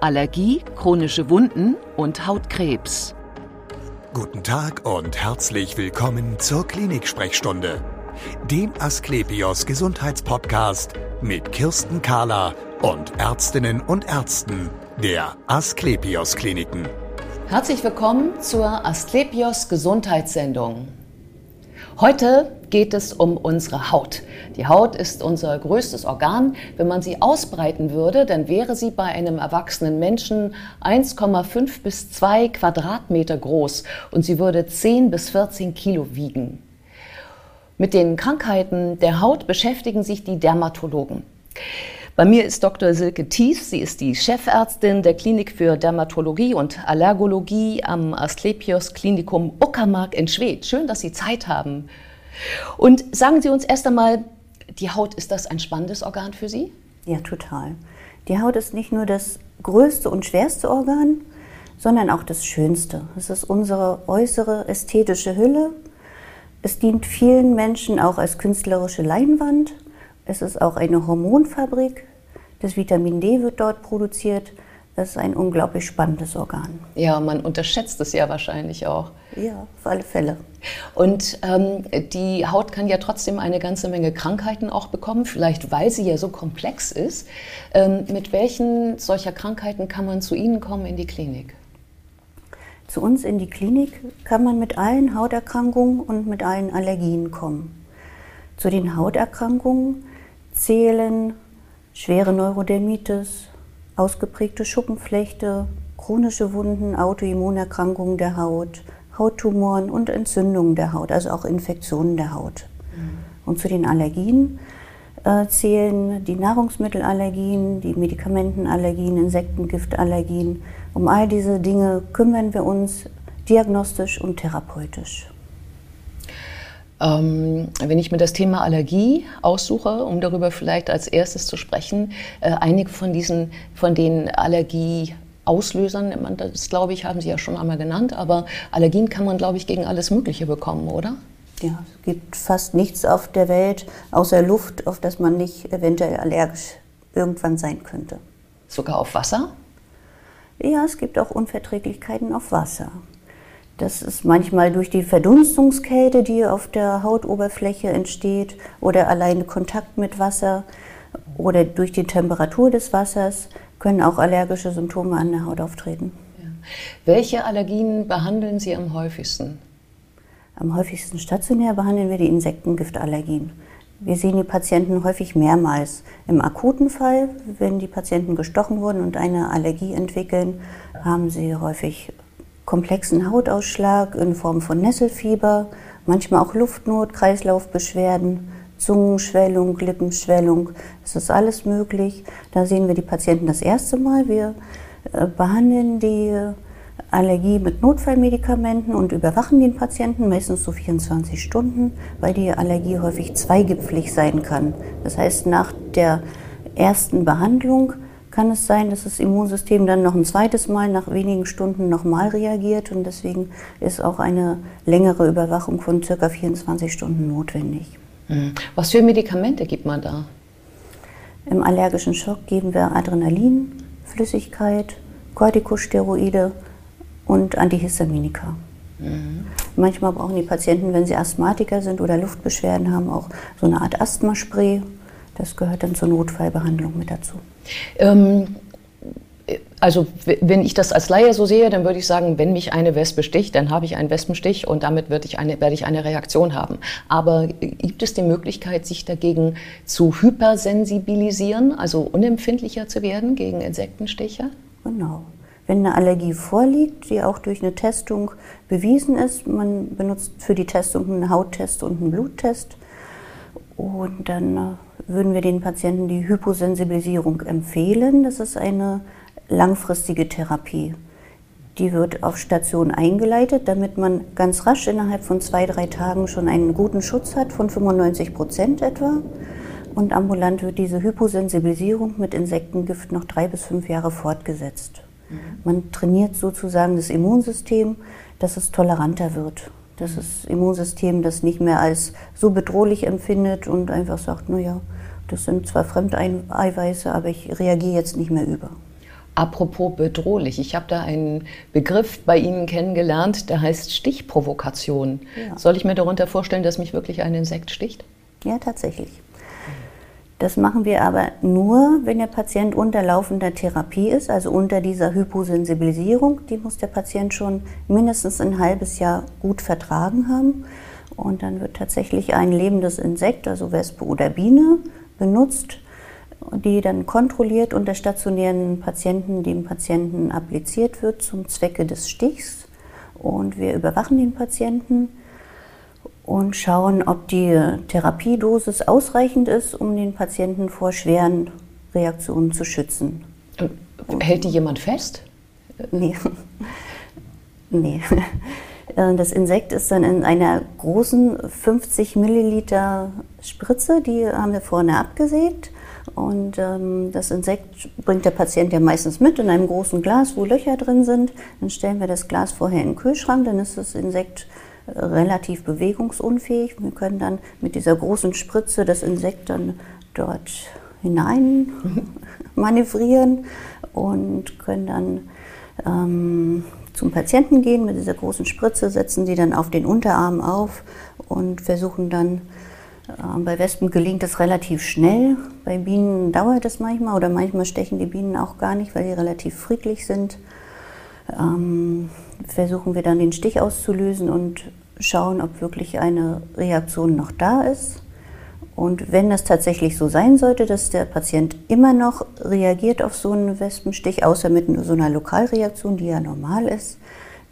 Allergie, chronische Wunden und Hautkrebs. Guten Tag und herzlich willkommen zur Klinik-Sprechstunde, dem Asklepios Gesundheitspodcast mit Kirsten Kahler und Ärztinnen und Ärzten der Asklepios Kliniken. Herzlich willkommen zur Asklepios Gesundheitssendung. Heute geht es um unsere Haut. Die Haut ist unser größtes Organ. Wenn man sie ausbreiten würde, dann wäre sie bei einem erwachsenen Menschen 1,5 bis 2 Quadratmeter groß und sie würde 10 bis 14 Kilo wiegen. Mit den Krankheiten der Haut beschäftigen sich die Dermatologen. Bei mir ist Dr. Silke Thies. Sie ist die Chefärztin der Klinik für Dermatologie und Allergologie am Asklepios Klinikum Uckermark in Schwedt. Schön, dass Sie Zeit haben. Und sagen Sie uns erst einmal, die Haut, ist das ein spannendes Organ für Sie? Ja, total. Die Haut ist nicht nur das größte und schwerste Organ, sondern auch das schönste. Es ist unsere äußere ästhetische Hülle. Es dient vielen Menschen auch als künstlerische Leinwand. Es ist auch eine Hormonfabrik. Das Vitamin D wird dort produziert. Das ist ein unglaublich spannendes Organ. Ja, man unterschätzt es ja wahrscheinlich auch. Ja, auf alle Fälle. Und ähm, die Haut kann ja trotzdem eine ganze Menge Krankheiten auch bekommen, vielleicht weil sie ja so komplex ist. Ähm, mit welchen solcher Krankheiten kann man zu Ihnen kommen in die Klinik? Zu uns in die Klinik kann man mit allen Hauterkrankungen und mit allen Allergien kommen. Zu den Hauterkrankungen zählen schwere Neurodermitis, ausgeprägte Schuppenflechte, chronische Wunden, Autoimmunerkrankungen der Haut, Hauttumoren und Entzündungen der Haut, also auch Infektionen der Haut. Mhm. Und zu den Allergien äh, zählen die Nahrungsmittelallergien, die Medikamentenallergien, Insektengiftallergien. Um all diese Dinge kümmern wir uns diagnostisch und therapeutisch. Ähm, wenn ich mir das Thema Allergie aussuche, um darüber vielleicht als erstes zu sprechen, äh, einige von diesen, von den Allergieauslösern, das glaube ich, haben Sie ja schon einmal genannt, aber Allergien kann man, glaube ich, gegen alles Mögliche bekommen, oder? Ja, es gibt fast nichts auf der Welt außer Luft, auf das man nicht eventuell allergisch irgendwann sein könnte. Sogar auf Wasser? Ja, es gibt auch Unverträglichkeiten auf Wasser. Das ist manchmal durch die Verdunstungskälte, die auf der Hautoberfläche entsteht, oder alleine Kontakt mit Wasser oder durch die Temperatur des Wassers können auch allergische Symptome an der Haut auftreten. Ja. Welche Allergien behandeln Sie am häufigsten? Am häufigsten stationär behandeln wir die Insektengiftallergien. Wir sehen die Patienten häufig mehrmals. Im akuten Fall, wenn die Patienten gestochen wurden und eine Allergie entwickeln, haben sie häufig komplexen Hautausschlag in Form von Nesselfieber, manchmal auch Luftnot, Kreislaufbeschwerden, Zungenschwellung, Lippenschwellung. Es ist alles möglich. Da sehen wir die Patienten das erste Mal. Wir äh, behandeln die Allergie mit Notfallmedikamenten und überwachen den Patienten meistens so 24 Stunden, weil die Allergie häufig zweigipflig sein kann. Das heißt, nach der ersten Behandlung kann es sein, dass das Immunsystem dann noch ein zweites Mal nach wenigen Stunden nochmal reagiert und deswegen ist auch eine längere Überwachung von circa 24 Stunden notwendig. Mhm. Was für Medikamente gibt man da? Im allergischen Schock geben wir Adrenalin, Flüssigkeit, Corticosteroide und Antihistaminika. Mhm. Manchmal brauchen die Patienten, wenn sie Asthmatiker sind oder Luftbeschwerden haben, auch so eine Art Asthmaspray. Das gehört dann zur Notfallbehandlung mit dazu. Ähm, also wenn ich das als Laie so sehe, dann würde ich sagen, wenn mich eine Wespe sticht, dann habe ich einen Wespenstich und damit werde ich eine, werde ich eine Reaktion haben. Aber gibt es die Möglichkeit, sich dagegen zu hypersensibilisieren, also unempfindlicher zu werden gegen Insektenstiche? Genau. Wenn eine Allergie vorliegt, die auch durch eine Testung bewiesen ist, man benutzt für die Testung einen Hauttest und einen Bluttest und dann äh, würden wir den Patienten die Hyposensibilisierung empfehlen. Das ist eine langfristige Therapie. Die wird auf Station eingeleitet, damit man ganz rasch innerhalb von zwei, drei Tagen schon einen guten Schutz hat von 95 Prozent etwa. Und ambulant wird diese Hyposensibilisierung mit Insektengift noch drei bis fünf Jahre fortgesetzt. Mhm. Man trainiert sozusagen das Immunsystem, dass es toleranter wird dass das Immunsystem das nicht mehr als so bedrohlich empfindet und einfach sagt, naja, das sind zwar Fremdeiweiße, aber ich reagiere jetzt nicht mehr über. Apropos bedrohlich, ich habe da einen Begriff bei Ihnen kennengelernt, der heißt Stichprovokation. Ja. Soll ich mir darunter vorstellen, dass mich wirklich ein Insekt sticht? Ja, tatsächlich. Das machen wir aber nur, wenn der Patient unter laufender Therapie ist, also unter dieser Hyposensibilisierung. Die muss der Patient schon mindestens ein halbes Jahr gut vertragen haben. Und dann wird tatsächlich ein lebendes Insekt, also Wespe oder Biene, benutzt, die dann kontrolliert unter stationären Patienten dem Patienten appliziert wird zum Zwecke des Stichs. Und wir überwachen den Patienten und schauen, ob die Therapiedosis ausreichend ist, um den Patienten vor schweren Reaktionen zu schützen. Hält die jemand fest? Nee. nee. Äh, das Insekt ist dann in einer großen 50 Milliliter Spritze, die haben wir vorne abgesägt. Und ähm, das Insekt bringt der Patient ja meistens mit in einem großen Glas, wo Löcher drin sind. Dann stellen wir das Glas vorher in den Kühlschrank, dann ist das Insekt äh, relativ bewegungsunfähig. Wir können dann mit dieser großen Spritze das Insekt dann dort hinein manövrieren und können dann ähm, zum Patienten gehen mit dieser großen Spritze, setzen die dann auf den Unterarm auf und versuchen dann, bei Wespen gelingt es relativ schnell, bei Bienen dauert es manchmal oder manchmal stechen die Bienen auch gar nicht, weil die relativ friedlich sind. Ähm, versuchen wir dann den Stich auszulösen und schauen, ob wirklich eine Reaktion noch da ist. Und wenn das tatsächlich so sein sollte, dass der Patient immer noch reagiert auf so einen Wespenstich, außer mit so einer Lokalreaktion, die ja normal ist,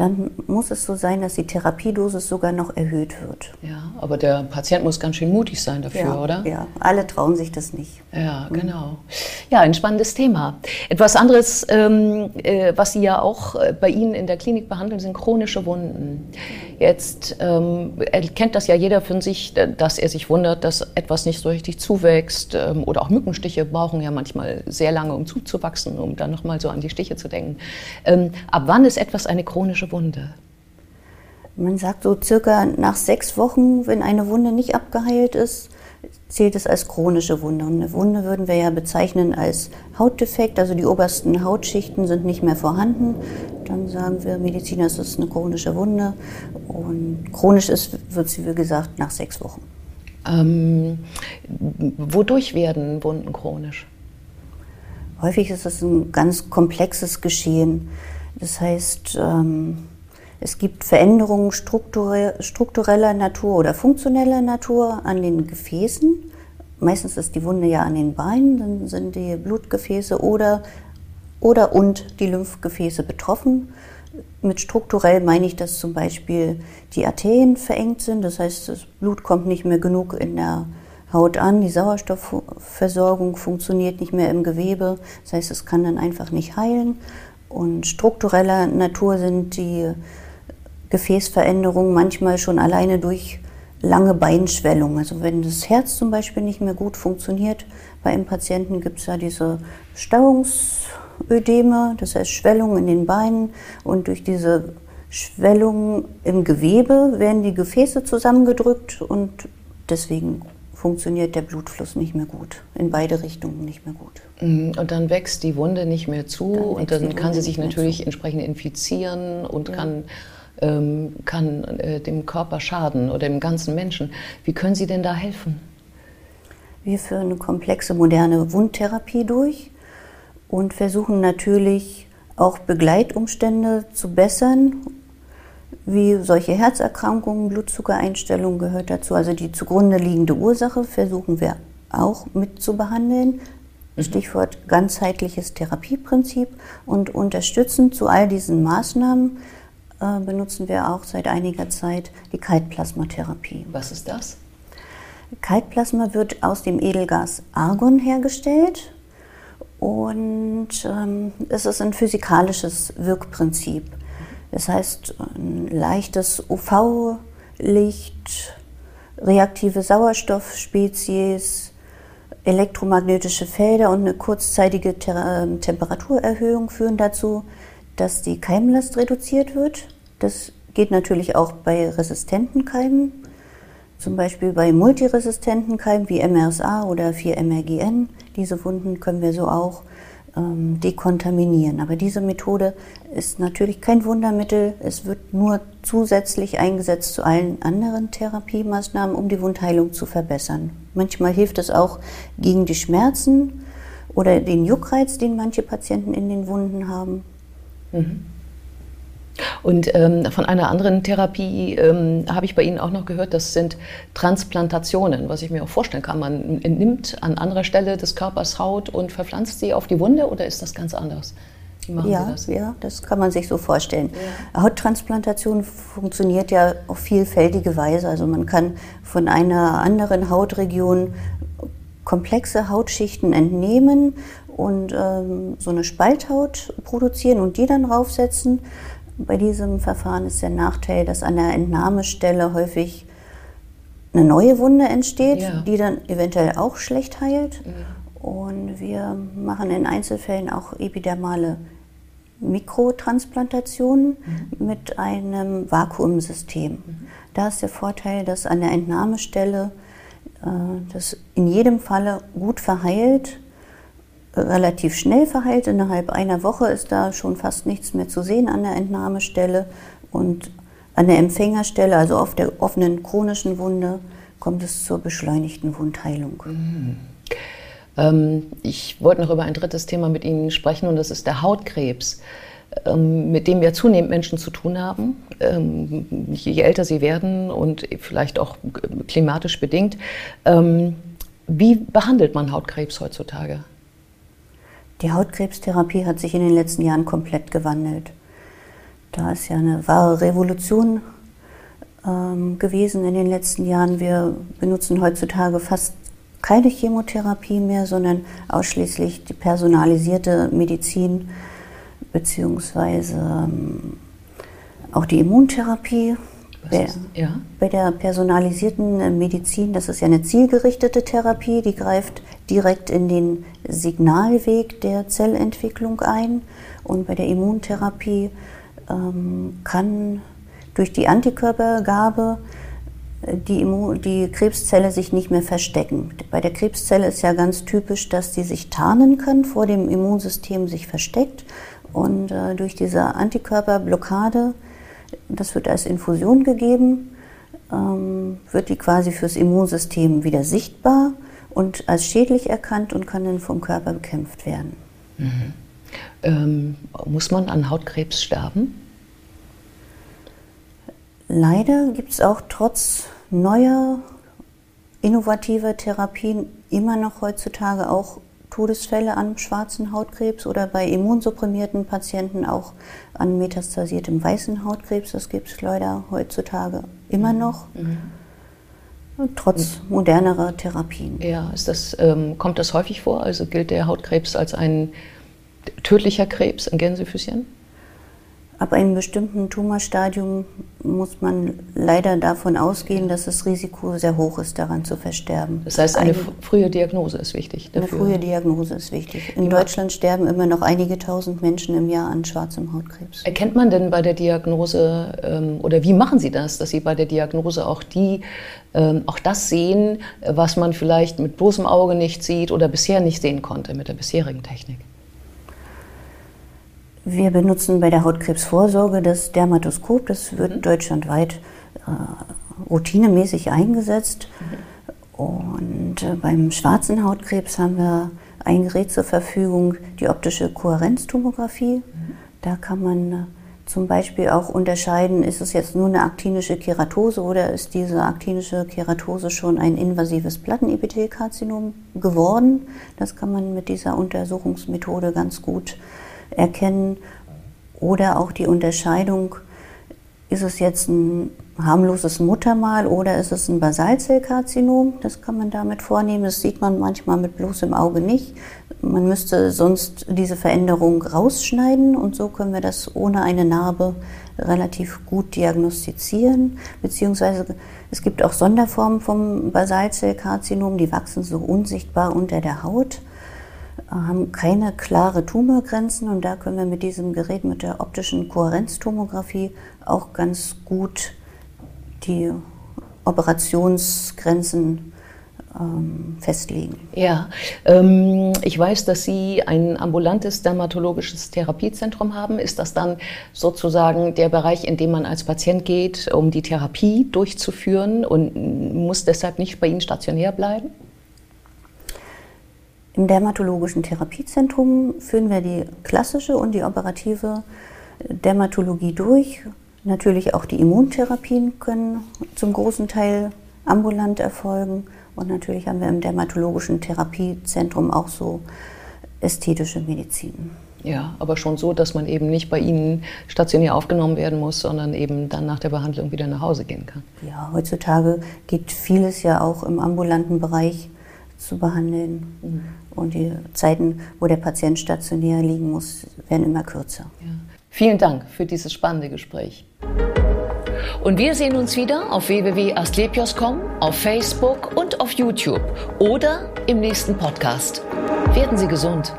dann muss es so sein, dass die Therapiedosis sogar noch erhöht wird. Ja, aber der Patient muss ganz schön mutig sein dafür, ja, oder? Ja, alle trauen sich das nicht. Ja, genau. Ja, ein spannendes Thema. Etwas anderes, ähm, äh, was Sie ja auch äh, bei Ihnen in der Klinik behandeln, sind chronische Wunden. Jetzt ähm, erkennt das ja jeder für sich, dass er sich wundert, dass etwas nicht so richtig zuwächst. Ähm, oder auch Mückenstiche brauchen ja manchmal sehr lange, um zuzuwachsen, um dann nochmal so an die Stiche zu denken. Ähm, ab wann ist etwas eine chronische Wunde? Man sagt so circa nach sechs Wochen, wenn eine Wunde nicht abgeheilt ist, zählt es als chronische Wunde. Und eine Wunde würden wir ja bezeichnen als Hautdefekt, also die obersten Hautschichten sind nicht mehr vorhanden. Dann sagen wir Mediziner, es ist eine chronische Wunde. Und chronisch ist, wird sie, wie gesagt, nach sechs Wochen. Ähm, wodurch werden Wunden chronisch? Häufig ist es ein ganz komplexes Geschehen. Das heißt, ähm, es gibt Veränderungen struktureller Natur oder funktioneller Natur an den Gefäßen. Meistens ist die Wunde ja an den Beinen, dann sind die Blutgefäße oder, oder und die Lymphgefäße betroffen. Mit strukturell meine ich, dass zum Beispiel die Arterien verengt sind, das heißt, das Blut kommt nicht mehr genug in der Haut an, die Sauerstoffversorgung funktioniert nicht mehr im Gewebe, das heißt, es kann dann einfach nicht heilen. Und struktureller Natur sind die Gefäßveränderungen manchmal schon alleine durch lange Beinschwellung. Also wenn das Herz zum Beispiel nicht mehr gut funktioniert, bei einem Patienten gibt es ja diese Stauungsödeme, das heißt Schwellung in den Beinen und durch diese Schwellung im Gewebe werden die Gefäße zusammengedrückt und deswegen funktioniert der Blutfluss nicht mehr gut, in beide Richtungen nicht mehr gut. Mhm, und dann wächst die Wunde nicht mehr zu dann und dann kann sie sich natürlich entsprechend infizieren und ja. kann ähm, kann äh, dem Körper schaden oder dem ganzen Menschen. Wie können Sie denn da helfen? Wir führen eine komplexe moderne Wundtherapie durch und versuchen natürlich auch Begleitumstände zu bessern, wie solche Herzerkrankungen, Blutzuckereinstellungen gehört dazu. Also die zugrunde liegende Ursache versuchen wir auch mit zu behandeln. Mhm. Stichwort ganzheitliches Therapieprinzip und unterstützend zu all diesen Maßnahmen äh, benutzen wir auch seit einiger Zeit die Kaltplasmatherapie. Was ist das? Kaltplasma wird aus dem Edelgas Argon hergestellt und ähm, es ist ein physikalisches Wirkprinzip. Das heißt, ein leichtes UV-Licht, reaktive Sauerstoffspezies, elektromagnetische Felder und eine kurzzeitige ähm, Temperaturerhöhung führen dazu, dass die Keimlast reduziert wird. Das geht natürlich auch bei resistenten Keimen, zum Beispiel bei multiresistenten Keimen wie MRSA oder 4-MRGN. Diese Wunden können wir so auch ähm, dekontaminieren. Aber diese Methode ist natürlich kein Wundermittel. Es wird nur zusätzlich eingesetzt zu allen anderen Therapiemaßnahmen, um die Wundheilung zu verbessern. Manchmal hilft es auch gegen die Schmerzen oder den Juckreiz, den manche Patienten in den Wunden haben. Mhm. Und ähm, von einer anderen Therapie ähm, habe ich bei Ihnen auch noch gehört, das sind Transplantationen, was ich mir auch vorstellen kann. Man nimmt an anderer Stelle des Körpers Haut und verpflanzt sie auf die Wunde oder ist das ganz anders? Wie machen ja, Sie das? Ja, das kann man sich so vorstellen. Ja. Hauttransplantation funktioniert ja auf vielfältige Weise. Also man kann von einer anderen Hautregion komplexe Hautschichten entnehmen und ähm, so eine Spalthaut produzieren und die dann raufsetzen. Bei diesem Verfahren ist der Nachteil, dass an der Entnahmestelle häufig eine neue Wunde entsteht, ja. die dann eventuell auch schlecht heilt. Ja. Und wir machen in Einzelfällen auch epidermale Mikrotransplantationen mhm. mit einem Vakuumsystem. Mhm. Da ist der Vorteil, dass an der Entnahmestelle äh, das in jedem Falle gut verheilt relativ schnell verheilt. Innerhalb einer Woche ist da schon fast nichts mehr zu sehen an der Entnahmestelle. Und an der Empfängerstelle, also auf der offenen chronischen Wunde, kommt es zur beschleunigten Wundheilung. Mhm. Ähm, ich wollte noch über ein drittes Thema mit Ihnen sprechen und das ist der Hautkrebs, ähm, mit dem wir zunehmend Menschen zu tun haben, ähm, je älter sie werden und vielleicht auch klimatisch bedingt. Ähm, wie behandelt man Hautkrebs heutzutage? Die Hautkrebstherapie hat sich in den letzten Jahren komplett gewandelt. Da ist ja eine wahre Revolution ähm, gewesen in den letzten Jahren. Wir benutzen heutzutage fast keine Chemotherapie mehr, sondern ausschließlich die personalisierte Medizin beziehungsweise ähm, auch die Immuntherapie. Bei, ja? bei der personalisierten Medizin, das ist ja eine zielgerichtete Therapie, die greift direkt in den Signalweg der Zellentwicklung ein. Und bei der Immuntherapie ähm, kann durch die Antikörpergabe äh, die, Immun die Krebszelle sich nicht mehr verstecken. Bei der Krebszelle ist ja ganz typisch, dass sie sich tarnen kann, vor dem Immunsystem sich versteckt. Und äh, durch diese Antikörperblockade, das wird als Infusion gegeben, ähm, wird die quasi fürs Immunsystem wieder sichtbar und als schädlich erkannt und kann dann vom Körper bekämpft werden. Mhm. Ähm, muss man an Hautkrebs sterben? Leider gibt es auch trotz neuer innovativer Therapien immer noch heutzutage auch Todesfälle an schwarzen Hautkrebs oder bei immunsupprimierten Patienten auch an metastasiertem weißen Hautkrebs. Das gibt es leider heutzutage immer mhm. noch. Mhm trotz modernerer Therapien. Ja, ist das, ähm, kommt das häufig vor? Also gilt der Hautkrebs als ein tödlicher Krebs in Gänsefüßchen? Ab einem bestimmten Tumorstadium muss man leider davon ausgehen, dass das Risiko sehr hoch ist, daran zu versterben. Das heißt, eine, eine frühe Diagnose ist wichtig. Dafür. Eine frühe Diagnose ist wichtig. In ja. Deutschland sterben immer noch einige tausend Menschen im Jahr an schwarzem Hautkrebs. Erkennt man denn bei der Diagnose ähm, oder wie machen Sie das, dass Sie bei der Diagnose auch die, ähm, auch das sehen, was man vielleicht mit bloßem Auge nicht sieht oder bisher nicht sehen konnte mit der bisherigen Technik? Wir benutzen bei der Hautkrebsvorsorge das Dermatoskop. Das wird mhm. deutschlandweit äh, routinemäßig eingesetzt. Mhm. Und äh, beim schwarzen Hautkrebs haben wir ein Gerät zur Verfügung, die optische Kohärenztomographie. Mhm. Da kann man äh, zum Beispiel auch unterscheiden, ist es jetzt nur eine aktinische Keratose oder ist diese aktinische Keratose schon ein invasives Plattenepithelkarzinom geworden. Das kann man mit dieser Untersuchungsmethode ganz gut erkennen oder auch die Unterscheidung, ist es jetzt ein harmloses Muttermal oder ist es ein Basalzellkarzinom? Das kann man damit vornehmen. Das sieht man manchmal mit bloßem Auge nicht. Man müsste sonst diese Veränderung rausschneiden und so können wir das ohne eine Narbe relativ gut diagnostizieren. Beziehungsweise es gibt auch Sonderformen vom Basalzellkarzinom, die wachsen so unsichtbar unter der Haut haben keine klare Tumorgrenzen und da können wir mit diesem Gerät, mit der optischen Kohärenztomographie auch ganz gut die Operationsgrenzen ähm, festlegen. Ja, ähm, ich weiß, dass Sie ein ambulantes dermatologisches Therapiezentrum haben. Ist das dann sozusagen der Bereich, in dem man als Patient geht, um die Therapie durchzuführen und muss deshalb nicht bei Ihnen stationär bleiben? Im dermatologischen Therapiezentrum führen wir die klassische und die operative Dermatologie durch. Natürlich auch die Immuntherapien können zum großen Teil ambulant erfolgen. Und natürlich haben wir im dermatologischen Therapiezentrum auch so ästhetische Medizin. Ja, aber schon so, dass man eben nicht bei Ihnen stationär aufgenommen werden muss, sondern eben dann nach der Behandlung wieder nach Hause gehen kann. Ja, heutzutage geht vieles ja auch im ambulanten Bereich zu behandeln. Mhm. Und die Zeiten, wo der Patient stationär liegen muss, werden immer kürzer. Ja. Vielen Dank für dieses spannende Gespräch. Und wir sehen uns wieder auf www.astlepios.com, auf Facebook und auf YouTube oder im nächsten Podcast. Werden Sie gesund.